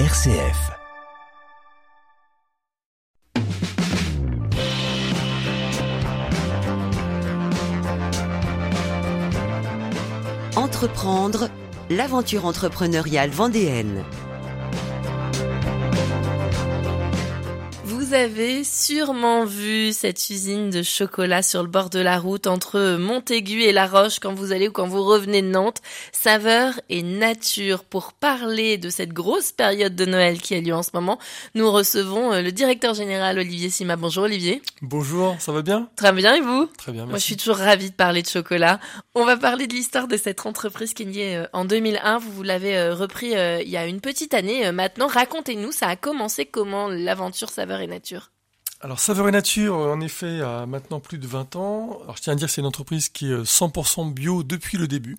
RCF. Entreprendre, l'aventure entrepreneuriale vendéenne. Avez sûrement vu cette usine de chocolat sur le bord de la route entre Montaigu et La Roche quand vous allez ou quand vous revenez de Nantes. Saveur et nature. Pour parler de cette grosse période de Noël qui a lieu en ce moment, nous recevons euh, le directeur général Olivier Sima. Bonjour Olivier. Bonjour, ça va bien? Très bien et vous? Très bien, merci. Moi je suis toujours ravie de parler de chocolat. On va parler de l'histoire de cette entreprise qui est née euh, en 2001. Vous, vous l'avez euh, repris il y a une petite année maintenant. Racontez-nous, ça a commencé comment l'aventure Saveur et nature? Alors Saveur et Nature, en effet, a maintenant plus de 20 ans. Alors je tiens à dire que c'est une entreprise qui est 100% bio depuis le début.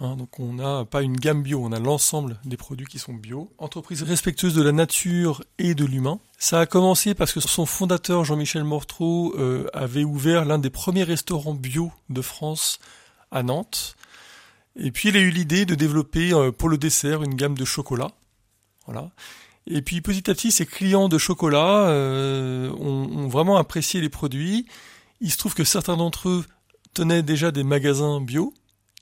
Hein, donc on n'a pas une gamme bio, on a l'ensemble des produits qui sont bio. Entreprise respectueuse de la nature et de l'humain. Ça a commencé parce que son fondateur Jean-Michel Mortreau euh, avait ouvert l'un des premiers restaurants bio de France à Nantes. Et puis il a eu l'idée de développer euh, pour le dessert une gamme de chocolat. Voilà. Et puis petit à petit, ces clients de chocolat euh, ont, ont, vraiment apprécié les produits. Il se trouve que certains d'entre eux tenaient déjà des magasins bio.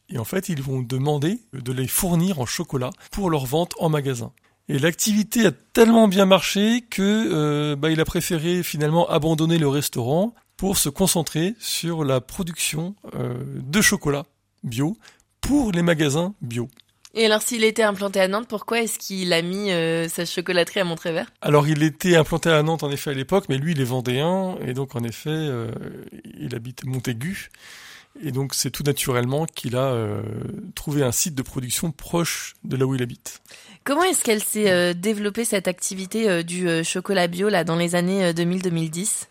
Et en fait, ils vont demander de les fournir en chocolat pour leur vente en magasin. Et l'activité a tellement bien marché que euh, bah, il a préféré finalement abandonner le restaurant pour se concentrer sur la production euh, de chocolat bio pour les magasins bio. Et alors, s'il était implanté à Nantes, pourquoi est-ce qu'il a mis euh, sa chocolaterie à Montrévert Alors, il était implanté à Nantes, en effet, à l'époque, mais lui, il est vendéen, et donc, en effet, euh, il habite Montaigu. Et donc, c'est tout naturellement qu'il a euh, trouvé un site de production proche de là où il habite. Comment est-ce qu'elle s'est développée, cette activité du chocolat bio, là, dans les années 2000-2010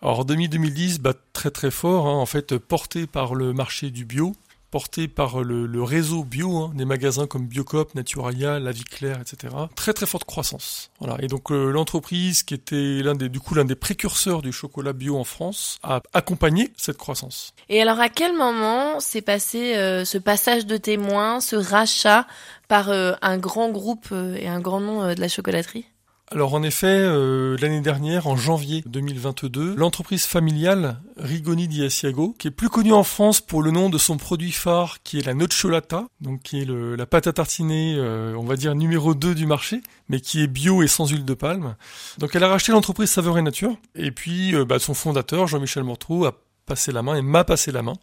alors 2010, bah, très très fort, hein, en fait, porté par le marché du bio, porté par le, réseau bio, hein, des magasins comme Biocop, Naturalia, La Vie Claire, etc. Très très forte croissance. Voilà. Et donc euh, l'entreprise qui était l'un des du coup l'un des précurseurs du chocolat bio en France a accompagné cette croissance. Et alors à quel moment s'est passé euh, ce passage de témoin, ce rachat par euh, un grand groupe et un grand nom de la chocolaterie? Alors en effet, euh, l'année dernière, en janvier 2022, l'entreprise familiale Rigoni di Asiago, qui est plus connue en France pour le nom de son produit phare, qui est la nocciolata, donc qui est le, la pâte à tartiner, euh, on va dire numéro 2 du marché, mais qui est bio et sans huile de palme. Donc elle a racheté l'entreprise Saveur et Nature, et puis euh, bah, son fondateur, Jean-Michel Mortrou, a passé la main et m'a passé la main.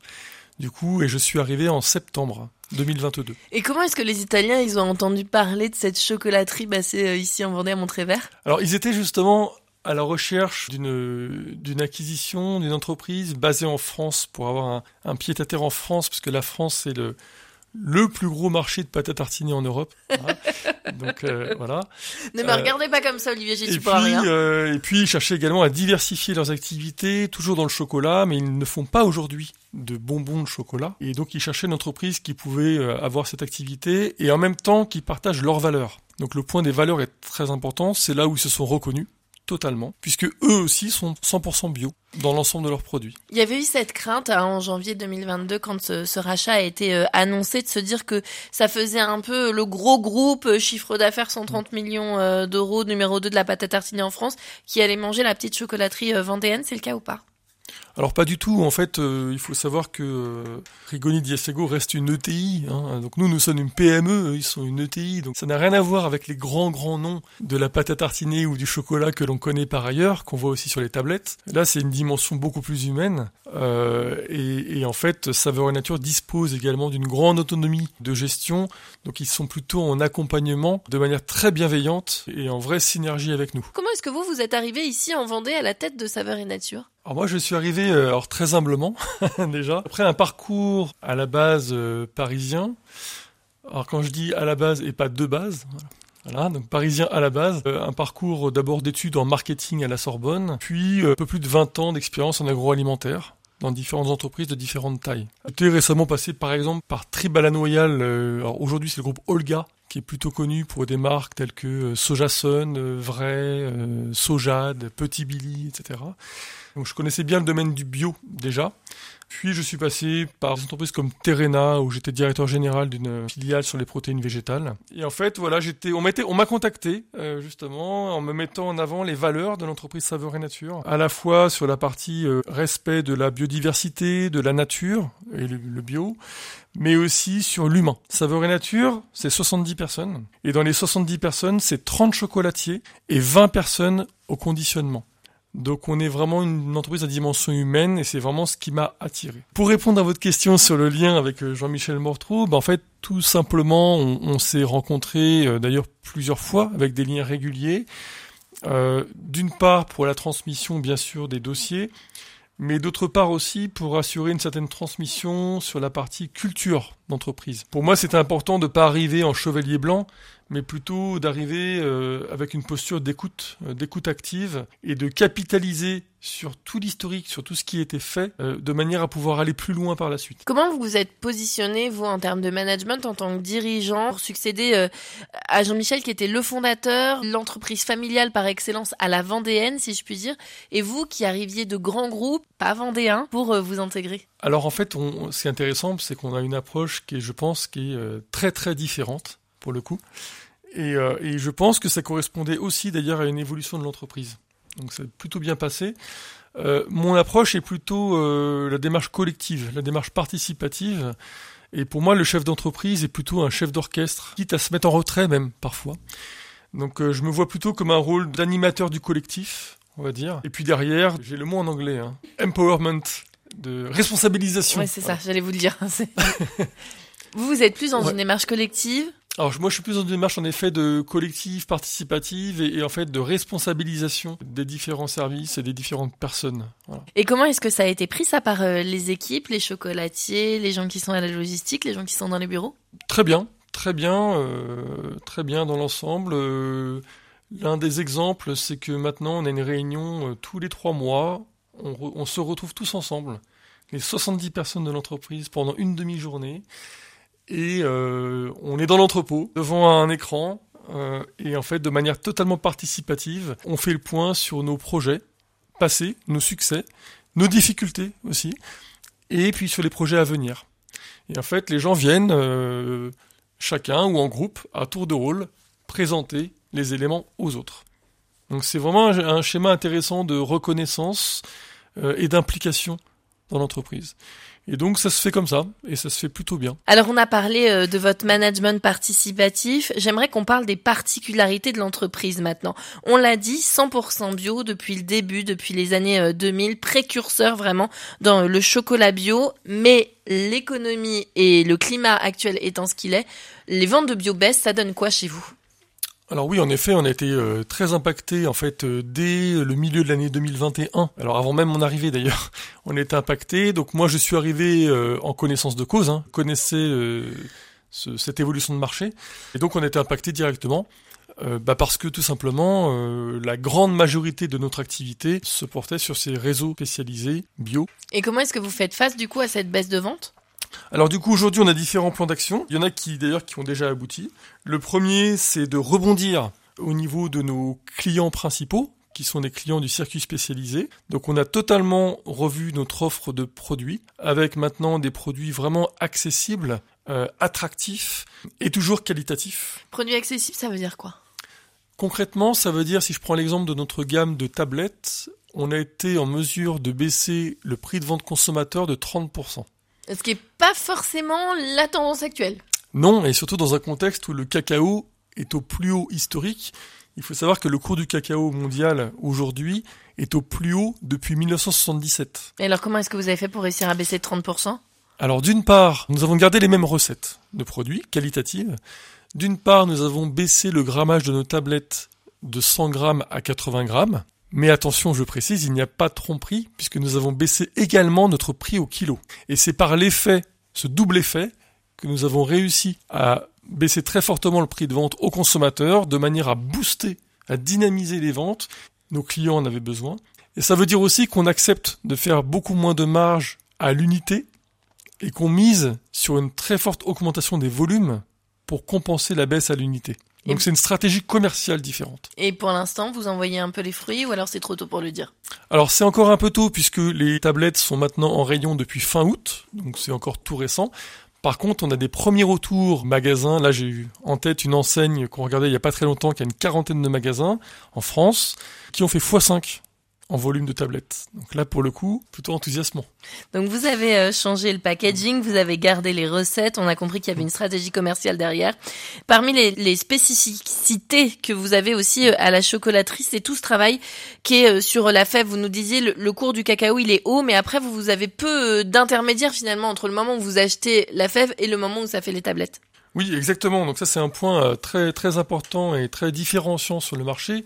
Du coup, et je suis arrivé en septembre 2022. Et comment est-ce que les Italiens, ils ont entendu parler de cette chocolaterie basée ici en Vendée à Montrévert? Alors, ils étaient justement à la recherche d'une acquisition d'une entreprise basée en France pour avoir un, un pied à terre en France, puisque la France c'est le le plus gros marché de pâte à tartiner en Europe. Voilà. Donc euh, voilà. Ne me regardez pas comme ça, Olivier, j'y suis pas rien. Euh, et puis, ils cherchaient également à diversifier leurs activités, toujours dans le chocolat, mais ils ne font pas aujourd'hui de bonbons de chocolat. Et donc, ils cherchaient une entreprise qui pouvait euh, avoir cette activité et en même temps qui partage leurs valeurs. Donc, le point des valeurs est très important. C'est là où ils se sont reconnus totalement, puisque eux aussi sont 100% bio dans l'ensemble de leurs produits. Il y avait eu cette crainte hein, en janvier 2022 quand ce, rachat a été euh, annoncé de se dire que ça faisait un peu le gros groupe euh, chiffre d'affaires 130 millions d'euros numéro 2 de la pâte à tartiner en France qui allait manger la petite chocolaterie vendéenne, c'est le cas ou pas? Alors pas du tout. En fait, euh, il faut savoir que euh, Rigoni Diasago reste une ETI. Hein. Donc nous, nous sommes une PME, eux, ils sont une ETI. Donc ça n'a rien à voir avec les grands grands noms de la pâte à tartiner ou du chocolat que l'on connaît par ailleurs, qu'on voit aussi sur les tablettes. Là, c'est une dimension beaucoup plus humaine. Euh, et, et, en fait, Saveur et Nature dispose également d'une grande autonomie de gestion. Donc ils sont plutôt en accompagnement de manière très bienveillante et en vraie synergie avec nous. Comment est-ce que vous vous êtes arrivé ici en Vendée à la tête de Saveur et Nature? Alors moi je suis arrivé euh, très humblement déjà après un parcours à la base euh, parisien. Alors quand je dis à la base et pas de base, voilà, donc parisien à la base, euh, un parcours d'abord d'études en marketing à la Sorbonne, puis un peu plus de 20 ans d'expérience en agroalimentaire dans différentes entreprises de différentes tailles. J'étais récemment passé par exemple par Tribala Royal, alors aujourd'hui c'est le groupe Olga qui est plutôt connu pour des marques telles que Sojason, Vrai, Sojade, Petit Billy, etc. Donc je connaissais bien le domaine du bio déjà. Puis je suis passé par des entreprises comme Terena où j'étais directeur général d'une filiale sur les protéines végétales. Et en fait, voilà, j'étais, on m'a contacté euh, justement en me mettant en avant les valeurs de l'entreprise Saveur et Nature, à la fois sur la partie euh, respect de la biodiversité, de la nature et le, le bio, mais aussi sur l'humain. Saveur et Nature, c'est 70 personnes. Et dans les 70 personnes, c'est 30 chocolatiers et 20 personnes au conditionnement. Donc on est vraiment une entreprise à dimension humaine et c'est vraiment ce qui m'a attiré. Pour répondre à votre question sur le lien avec euh, Jean-Michel Mortrou, ben en fait tout simplement on, s'est rencontrés euh, d'ailleurs plusieurs fois avec des liens réguliers. Euh, d'une part pour la transmission bien sûr des dossiers, mais d'autre part aussi pour assurer une certaine transmission sur la partie culture d'entreprise. Pour moi, c'est important de ne pas arriver en chevalier blanc, mais plutôt d'arriver euh, avec une posture d'écoute, euh, d'écoute active et de capitaliser sur tout l'historique, sur tout ce qui été fait, euh, de manière à pouvoir aller plus loin par la suite. Comment vous vous êtes positionné, vous, en termes de management, en tant que dirigeant, pour succéder à Jean-Michel, qui était le fondateur, l'entreprise familiale par excellence à la Vendéenne, si je puis dire, et vous qui arriviez de grands groupes, pas vendéens, pour vous intégrer? Alors en fait, on, ce qui est intéressant, c'est qu'on a une approche qui est, je pense, qui est très très différente pour le coup. Euh, et, je pense que ça correspondait aussi d'ailleurs à une évolution de l'entreprise. Donc ça a plutôt bien passé. Euh, mon approche est plutôt euh, la démarche collective, la démarche participative. Et pour moi, le chef d'entreprise est plutôt un chef d'orchestre, quitte à se mettre en retrait même parfois. Donc je me vois plutôt comme un rôle d'animateur du collectif, on va dire. Et puis derrière, j'ai le mot en anglais, hein, empowerment, de responsabilisation. Oui, c'est ça, j'allais vous le dire. vous, vous êtes plus dans une démarche collective alors moi je suis plus dans une démarche en effet de collective, participative et, en fait de responsabilisation des différents services et des différentes personnes. Et comment est-ce que ça a été pris ça par euh, les équipes, les chocolatiers, les gens qui sont à la logistique, les gens qui sont dans les bureaux? Très bien, très bien, euh, très bien dans l'ensemble. Euh, l'un des exemples, c'est que maintenant on a une réunion tous les trois mois, on, on se retrouve tous ensemble, les 70 personnes de l'entreprise pendant une demi-journée et euh, on est dans l'entrepôt devant un écran euh, et en fait de manière totalement participative, on fait le point sur nos projets passés, nos succès, nos difficultés aussi, et puis sur les projets à venir. Et en fait, les gens viennent euh, chacun ou en groupe à tour de rôle présenter les éléments aux autres. Donc c'est vraiment un, schéma intéressant de reconnaissance et d'implication dans l'entreprise. Et donc ça se fait comme ça, et ça se fait plutôt bien. Alors on a parlé euh, de votre management participatif, j'aimerais qu'on parle des particularités de l'entreprise maintenant. On l'a dit, 100% bio depuis le début, depuis les années 2000, euh, précurseur vraiment dans le chocolat bio, mais l'économie et le climat actuel étant ce qu'il est, les ventes de bio baissent, ça donne quoi chez vous? Alors oui, en effet, on a été euh, très impacté en fait euh, dès le milieu de l'année 2021. Alors avant même mon arrivée d'ailleurs, on était impacté. Donc moi, je suis arrivé euh, en connaissance de cause, hein, connaissais cette évolution de marché, et donc on a été impacté directement. Bah parce que tout simplement, la grande majorité de notre activité se portait sur ces réseaux spécialisés bio. Et comment est-ce que vous faites face du coup à cette baisse de vente? Alors du coup aujourd'hui on a différents plans d'action. Il y en a qui d'ailleurs qui ont déjà abouti. Le premier c'est de rebondir au niveau de nos clients principaux qui sont des clients du circuit spécialisé. Donc on a totalement revu notre offre de produits avec maintenant des produits vraiment accessibles, euh, attractifs et toujours qualitatifs. Produits accessibles, ça veut dire quoi? Concrètement, ça veut dire si je prends l'exemple de notre gamme de tablettes, on a été en mesure de baisser le prix de vente consommateur de 30%. Ce qui n'est pas forcément la tendance actuelle. Non, et surtout dans un contexte où le cacao est au plus haut historique. Il faut savoir que le cours du cacao mondial aujourd'hui est au plus haut depuis 1977. Et alors comment est-ce que vous avez fait pour réussir à baisser de 30% Alors d'une part, nous avons gardé les mêmes recettes de produits qualitatives. D'une part, nous avons baissé le grammage de nos tablettes de 100 grammes à 80 grammes. Mais attention, je précise, il n'y a pas de tromperie, puisque nous avons baissé également notre prix au kilo. Et c'est par l'effet, ce double effet, que nous avons réussi à baisser très fortement le prix de vente aux consommateurs, de manière à booster, à dynamiser les ventes. Nos clients en avaient besoin. Et ça veut dire aussi qu'on accepte de faire beaucoup moins de marge à l'unité et qu'on mise sur une très forte augmentation des volumes pour compenser la baisse à l'unité. Donc c'est une stratégie commerciale différente. Et pour l'instant, vous envoyez un peu les fruits ou alors c'est trop tôt pour le dire? Alors c'est encore un peu tôt puisque les tablettes sont maintenant en rayon depuis fin août, donc c'est encore tout récent. Par contre, on a des premiers retours magasins. Là, j'ai eu en tête une enseigne qu'on regardait il y a pas très longtemps, qui a une quarantaine de magasins en France, qui ont fait x5 en volume de tablettes. Donc là, pour le coup, plutôt enthousiasmant. Donc vous avez euh, changé le packaging, vous avez gardé les recettes, on a compris qu'il y avait une stratégie commerciale derrière. Parmi les, les spécificités que vous avez aussi euh, à la chocolaterie, c'est tout ce travail qui est euh, sur la fève. Vous nous disiez, le, le, cours du cacao, il est haut, mais après, vous, vous avez peu d'intermédiaires finalement entre le moment où vous achetez la fève et le moment où ça fait les tablettes. Oui, exactement. Donc ça, c'est un point très, très important et très différenciant sur le marché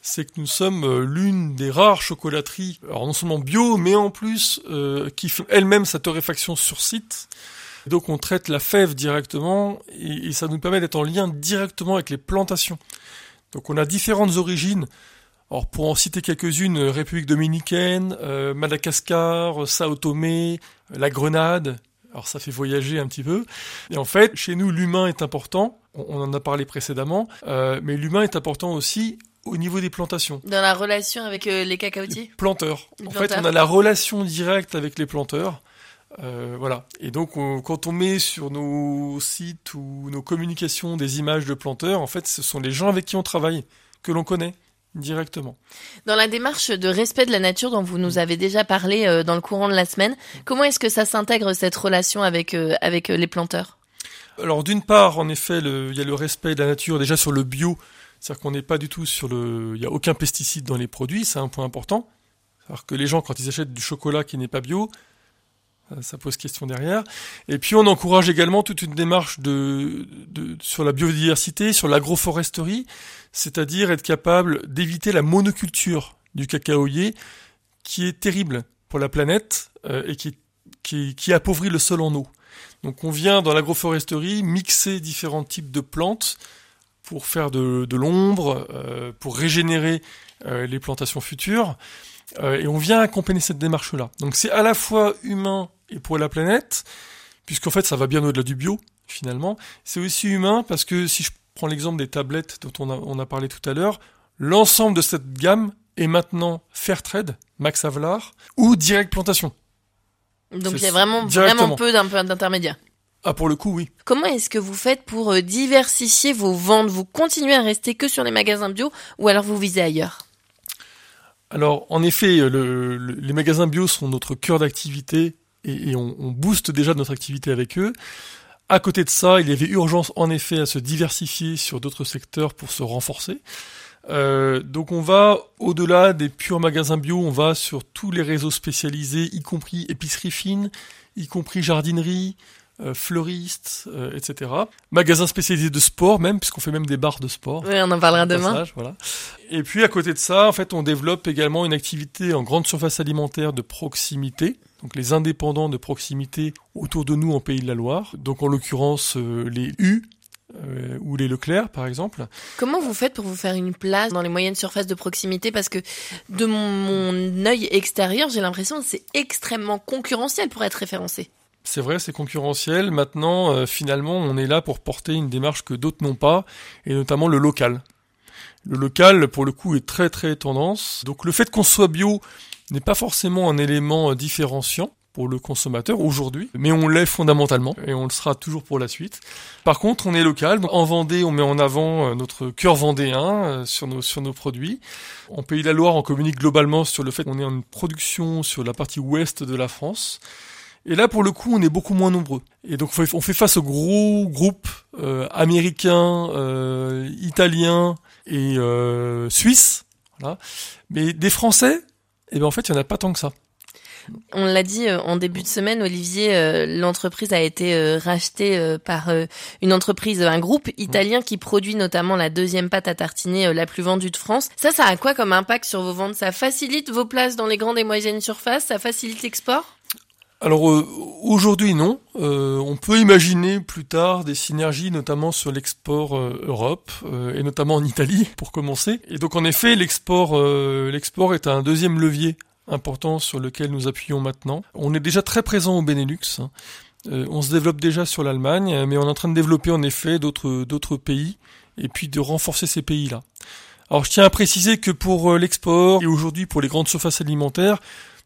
c'est que nous sommes euh, l'une des rares chocolateries, alors non seulement bio, mais en plus euh, qui fait elle-même sa torréfaction sur site. Donc on traite la fève directement et, ça nous permet d'être en lien directement avec les plantations. Donc on a différentes origines. Alors pour en citer quelques-unes, République dominicaine, euh, Madagascar, Sao Tomé, la Grenade. Alors ça fait voyager un petit peu. Et en fait, chez nous, l'humain est important. On en a parlé précédemment, euh, mais l'humain est important aussi au niveau des plantations. Dans la relation avec euh, les cacaotiers les Planteurs. Les en planteurs. fait, on a la relation directe avec les planteurs. Euh, voilà. Et donc, on, quand on met sur nos sites ou nos communications des images de planteurs, en fait, ce sont les gens avec qui on travaille, que l'on connaît directement. Dans la démarche de respect de la nature dont vous nous avez déjà parlé euh, dans le courant de la semaine, comment est-ce que ça s'intègre cette relation avec avec les planteurs? Alors d'une part, en effet, il y a le respect de la nature déjà sur le bio. C'est-à-dire qu'on n'est pas du tout sur le... Il n'y a aucun pesticide dans les produits, c'est un point important. Alors que les gens, quand ils achètent du chocolat qui n'est pas bio, ça pose question derrière. Et puis on encourage également toute une démarche de, de sur la biodiversité, sur l'agroforesterie, c'est-à-dire être capable d'éviter la monoculture du cacaoyer, qui est terrible pour la planète euh, et qui, qui, qui appauvrit le sol en eau. Donc on vient dans l'agroforesterie mixer différents types de plantes pour faire de, de l'ombre, euh, pour régénérer euh, les plantations futures. Euh, et on vient accompagner cette démarche-là. Donc c'est à la fois humain et pour la planète, puisqu'en fait ça va bien au-delà du bio, finalement. C'est aussi humain parce que si je prends l'exemple des tablettes dont on a, on a parlé tout à l'heure, l'ensemble de cette gamme est maintenant Fairtrade, Max Havelaar, ou Direct Plantation. Donc il y a vraiment, vraiment peu d'intermédiaires. Ah, pour le coup, oui. Comment est-ce que vous faites pour euh, diversifier vos ventes? Vous continuez à rester que sur les magasins bio ou alors vous visez ailleurs? Alors, en effet, le, le, les magasins bio sont notre cœur d'activité et, et on, on, booste déjà notre activité avec eux. À côté de ça, il y avait urgence en effet à se diversifier sur d'autres secteurs pour se renforcer. Euh, donc on va au-delà des purs magasins bio, on va sur tous les réseaux spécialisés, y compris épicerie fine, y compris jardinerie, euh, fleuristes, euh, etc. Magasins spécialisés de sport même, puisqu'on fait même des bars de sport. Oui, on en parlera demain. Passage, voilà. Et puis à côté de ça, en fait, on développe également une activité en grande surface alimentaire de proximité. Donc les indépendants de proximité autour de nous en Pays de la Loire. Donc en l'occurrence euh, les U, euh, ou les Leclerc par exemple. Comment vous faites pour vous faire une place dans les moyennes surfaces de proximité? Parce que de mon, mon œil extérieur, j'ai l'impression que c'est extrêmement concurrentiel pour être référencé. C'est vrai, c'est concurrentiel. Maintenant, euh, finalement, on est là pour porter une démarche que d'autres n'ont pas, et notamment le local. Le local, pour le coup, est très très tendance. Donc le fait qu'on soit bio n'est pas forcément un élément différenciant pour le consommateur aujourd'hui, mais on l'est fondamentalement et on le sera toujours pour la suite. Par contre, on est local. Donc en Vendée, on met en avant euh, notre cœur vendéen euh, sur nos sur nos produits. En Pays de la Loire, on communique globalement sur le fait qu'on est en production sur la partie ouest de la France. Et là, pour le coup, on est beaucoup moins nombreux. Et donc, on fait face aux gros groupes euh, américains, euh, italiens et euh, suisses. Voilà. Mais des Français, eh ben en fait, il y en a pas tant que ça. On l'a dit euh, en début de semaine, Olivier, euh, l'entreprise a été euh, rachetée par une entreprise, un groupe italien qui produit notamment la deuxième pâte à tartiner la plus vendue de France. Ça, ça a quoi comme impact sur vos ventes? Ça facilite vos places dans les grandes et moyennes surfaces? Ça facilite l'export? Alors euh, aujourd'hui non. Euh, on peut imaginer plus tard des synergies, notamment sur l'export euh, Europe et notamment en Italie pour commencer. Et donc en effet, l'export, l'export est un deuxième levier important sur lequel nous appuyons maintenant. On est déjà très présent au Benelux. Hein. on se développe déjà sur l'Allemagne, mais on est en train de développer en effet d'autres d'autres pays et puis de renforcer ces pays-là. Alors je tiens à préciser que pour l'export et aujourd'hui pour les grandes surfaces alimentaires,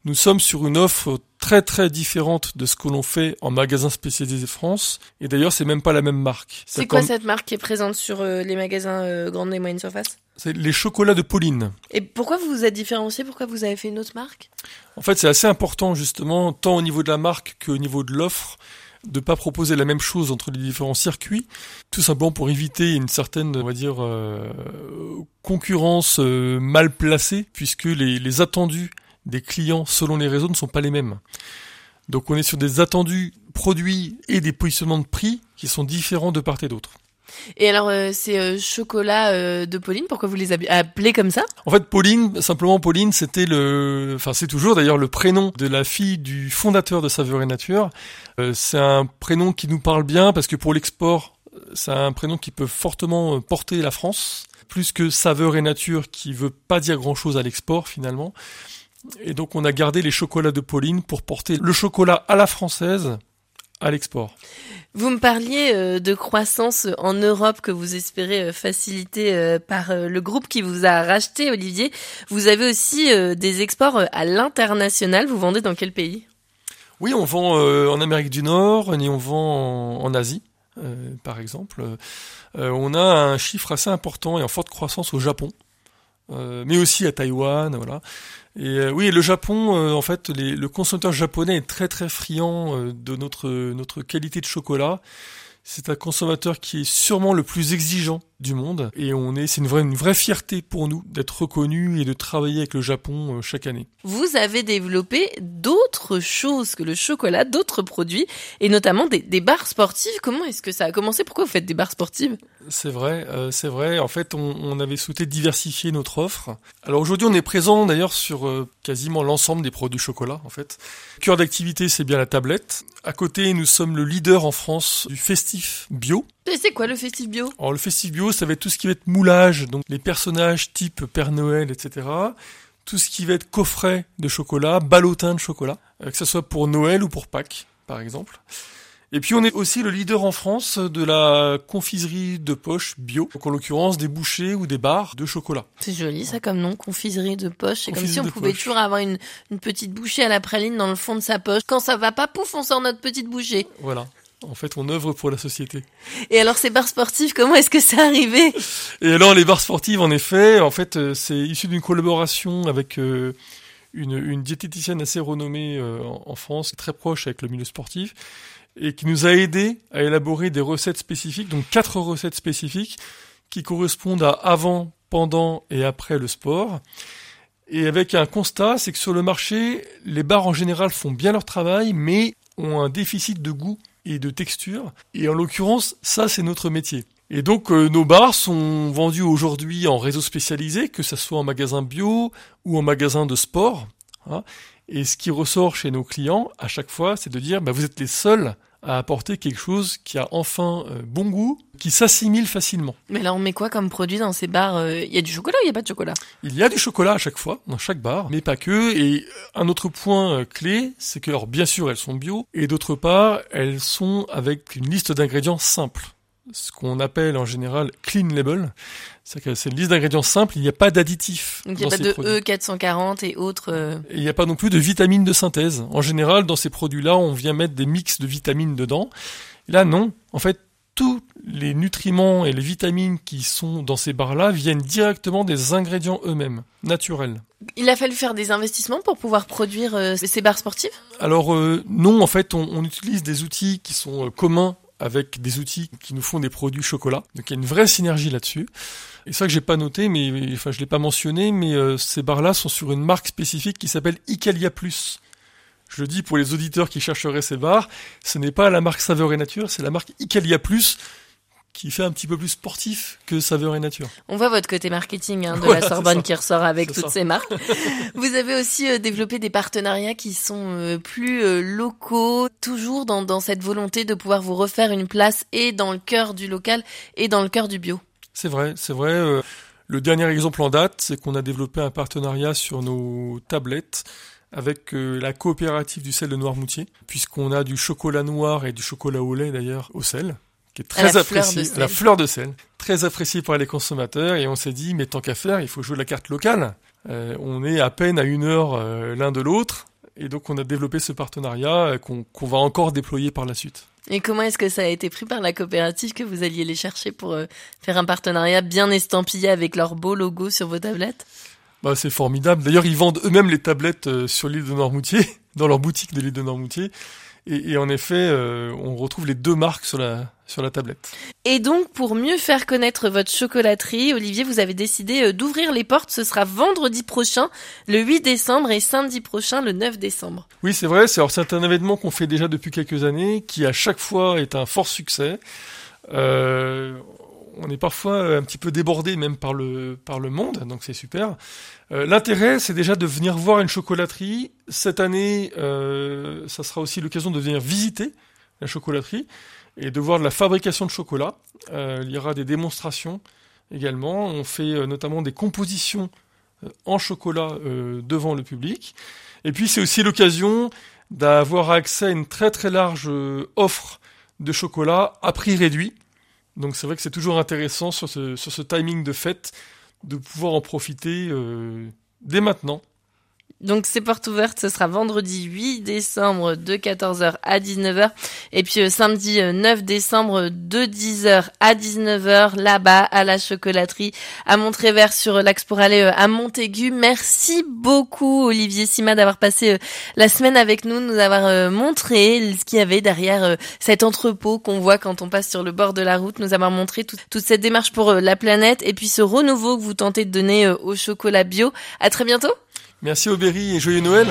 nous sommes sur une offre très très différente de ce que l'on fait en magasin spécialisé France. Et d'ailleurs, c'est même pas la même marque. C'est quoi cette marque qui est présente sur euh, les magasins euh, grandes et moyennes surfaces? C'est les chocolats de Pauline. Et pourquoi vous vous êtes différencié? Pourquoi vous avez fait une autre marque? En fait, c'est assez important justement, tant au niveau de la marque qu'au niveau de l'offre de pas proposer la même chose entre les différents circuits, tout simplement pour éviter une certaine, on va dire, euh, concurrence euh, mal placée, puisque les, les attendus des clients selon les réseaux ne sont pas les mêmes. Donc on est sur des attendus produits et des positionnements de prix qui sont différents de part et d'autre. Et alors, euh, c'est euh, chocolat euh, de Pauline. Pourquoi vous les avez appelés comme ça? En fait, Pauline, simplement Pauline, c'était le, enfin c'est toujours d'ailleurs le prénom de la fille du fondateur de Saveur et Nature. c'est un prénom qui nous parle bien parce que pour l'export, c'est un prénom qui peut fortement porter la France, plus que Saveur et Nature, qui veut pas dire grand chose à l'export finalement. Et donc on a gardé les chocolats de Pauline pour porter le chocolat à la française à l'export. Vous me parliez euh, de croissance en Europe que vous espérez euh, faciliter euh, par le groupe qui vous a racheté, Olivier. Vous avez aussi des exports à l'international. Vous vendez dans quel pays? Oui, on vend en Amérique du Nord et on vend en, Asie, par exemple. on a un chiffre assez important et en forte croissance au Japon, mais aussi à Taïwan, voilà. Et euh, oui, le Japon, euh, en fait, le consommateur japonais est très très friand euh, de notre notre qualité de chocolat. C'est un consommateur qui est sûrement le plus exigeant du monde et on est c'est une vraie une vraie fierté pour nous d'être reconnu et de travailler avec le Japon chaque année. Vous avez développé d'autres choses que le chocolat, d'autres produits et notamment des, des barres sportives. Comment est-ce que ça a commencé? Pourquoi vous faites des barres sportives? C'est vrai, euh, c'est vrai. En fait, on, on, avait souhaité diversifier notre offre. Alors aujourd'hui, on est présent d'ailleurs sur euh, quasiment l'ensemble des produits chocolat. En fait, cœur d'activité, c'est bien la tablette. À côté, nous sommes le leader en France du festif bio. C'est quoi le festif bio? Alors le festif bio, ça va être tout ce qui va être moulage, donc les personnages type Père Noël, etc. Tout ce qui va être coffret de chocolat, ballotin de chocolat, euh, que ce soit pour Noël ou pour Pâques, par exemple. Et puis on est aussi le leader en France de la confiserie de poche bio, donc en l'occurrence des bouchées ou des barres de chocolat. C'est joli ça comme nom, confiserie de poche. C'est comme si on pouvait toujours avoir une, une petite bouchée à la praline dans le fond de sa poche. Quand ça va pas, pouf, on sort notre petite bouchée. Voilà. En fait, on œuvre pour la société. Et alors, ces barres sportives, comment est-ce que c'est arrivé? Et alors, les barres sportives, en effet, en fait, euh, c'est issu d'une collaboration avec euh, une, une, diététicienne assez renommée euh, en France, très proche avec le milieu sportif, et qui nous a aidé à élaborer des recettes spécifiques, donc quatre recettes spécifiques qui correspondent à avant, pendant et après le sport. Et avec un constat, c'est que sur le marché, les bars en général font bien leur travail, mais ont un déficit de goût et de texture. Et en l'occurrence, ça, c'est notre métier. Et donc, euh, nos bars sont vendus aujourd'hui en réseau spécialisé, que ce soit en magasin bio ou en magasin de sport. Hein. Et ce qui ressort chez nos clients, à chaque fois, c'est de dire, bah, vous êtes les seuls à apporter quelque chose qui a enfin euh, bon goût, qui s'assimile facilement. Mais là, on met quoi comme produit dans ces bars euh, Il y a du chocolat ou il n'y a pas de chocolat? Il y a du chocolat à chaque fois, dans chaque bar, mais pas que. Et un autre point euh, clé, c'est que, alors bien sûr, elles sont bio, et d'autre part, elles sont avec une liste d'ingrédients simples ce qu'on appelle en général clean label. C'est une liste d'ingrédients simples, il n'y a pas d'additifs. Donc il n'y a pas de E440 et autres. Euh, il n'y a pas non plus de vitamines de synthèse. En général, dans ces produits-là, on vient mettre des mix de vitamines dedans. là, non. En fait, tous les nutriments et les vitamines qui sont dans ces barres-là viennent directement des ingrédients eux-mêmes, naturels. Il a fallu faire des investissements pour pouvoir produire euh, ces barres sportives? Alors euh, non, en fait, on, on, utilise des outils qui sont communs avec des outils qui nous font des produits chocolat. Donc il y a une vraie synergie là-dessus. Et ça que j'ai pas noté, mais enfin je l'ai pas mentionné, mais euh, ces barres-là sont sur une marque spécifique qui s'appelle Icalia. Je le dis pour les auditeurs qui chercheraient ces barres, ce n'est pas la marque Saveur et Nature, c'est la marque Icalia qui fait un petit peu plus sportif que saveur et nature. On voit votre côté marketing hein, de la Sorbonne qui ressort avec toutes ces marques. Vous avez aussi euh, développé des partenariats qui sont euh, plus euh, locaux, toujours dans, dans cette volonté de pouvoir vous refaire une place et dans le cœur du local et dans le cœur du bio. C'est vrai, c'est vrai. le dernier exemple en date, c'est qu'on a développé un partenariat sur nos tablettes avec la coopérative du sel de Noirmoutier, puisqu'on a du chocolat noir et du chocolat au lait d'ailleurs au sel qui est très la appréciée, la fleur de sel, très appréciée par les consommateurs. Et on s'est dit, mais tant qu'à faire, il faut jouer la carte locale. Euh, on est à peine à une heure euh, l'un de l'autre. Et donc on a développé ce partenariat euh, qu'on qu'on va encore déployer par la suite. Et comment est-ce que ça a été pris par la coopérative que vous alliez les chercher pour euh, faire un partenariat bien estampillé avec leur beau logo sur vos tablettes? Bah, c'est formidable. D'ailleurs, ils vendent eux-mêmes les tablettes euh, sur l'île de Noirmoutier, dans leur boutique de l'île de Noirmoutier. Et, et en effet, euh, on retrouve les deux marques sur la, sur la tablette. Et donc, pour mieux faire connaître votre chocolaterie, Olivier, vous avez décidé euh, d'ouvrir les portes. Ce sera vendredi prochain, le 8 décembre, et samedi prochain, le 9 décembre. Oui, c'est vrai. C'est, un événement qu'on fait déjà depuis quelques années, qui à chaque fois est un fort succès. Euh, on est parfois un petit peu débordé même par le, par le monde, donc c'est super. Euh, l'intérêt, c'est déjà de venir voir une chocolaterie. Cette année, euh, ça sera aussi l'occasion de venir visiter la chocolaterie et de voir de la fabrication de chocolat. Euh, il y aura des démonstrations également. On fait euh, notamment des compositions euh, en chocolat euh, devant le public. Et puis c'est aussi l'occasion d'avoir accès à une très très large offre de chocolat à prix réduit. Donc c'est vrai que c'est toujours intéressant sur ce, sur ce timing de fête de pouvoir en profiter dès maintenant. Donc, c'est porte ouverte. Ce sera vendredi 8 décembre de 14h à 19h. Et puis, euh, samedi euh, 9 décembre de 10h à 19h, là-bas, à la chocolaterie, à Montrevert sur l'axe pour aller euh, à Montaigu. Merci beaucoup, Olivier Sima, d'avoir passé euh, la semaine avec nous, de nous avoir euh, montré ce qu'il y avait derrière euh, cet entrepôt qu'on voit quand on passe sur le bord de la route, nous avoir montré tout- toute cette démarche pour euh, la planète et puis ce renouveau que vous tentez de donner euh, au chocolat bio. À très bientôt. Merci Aubéry et joyeux Noël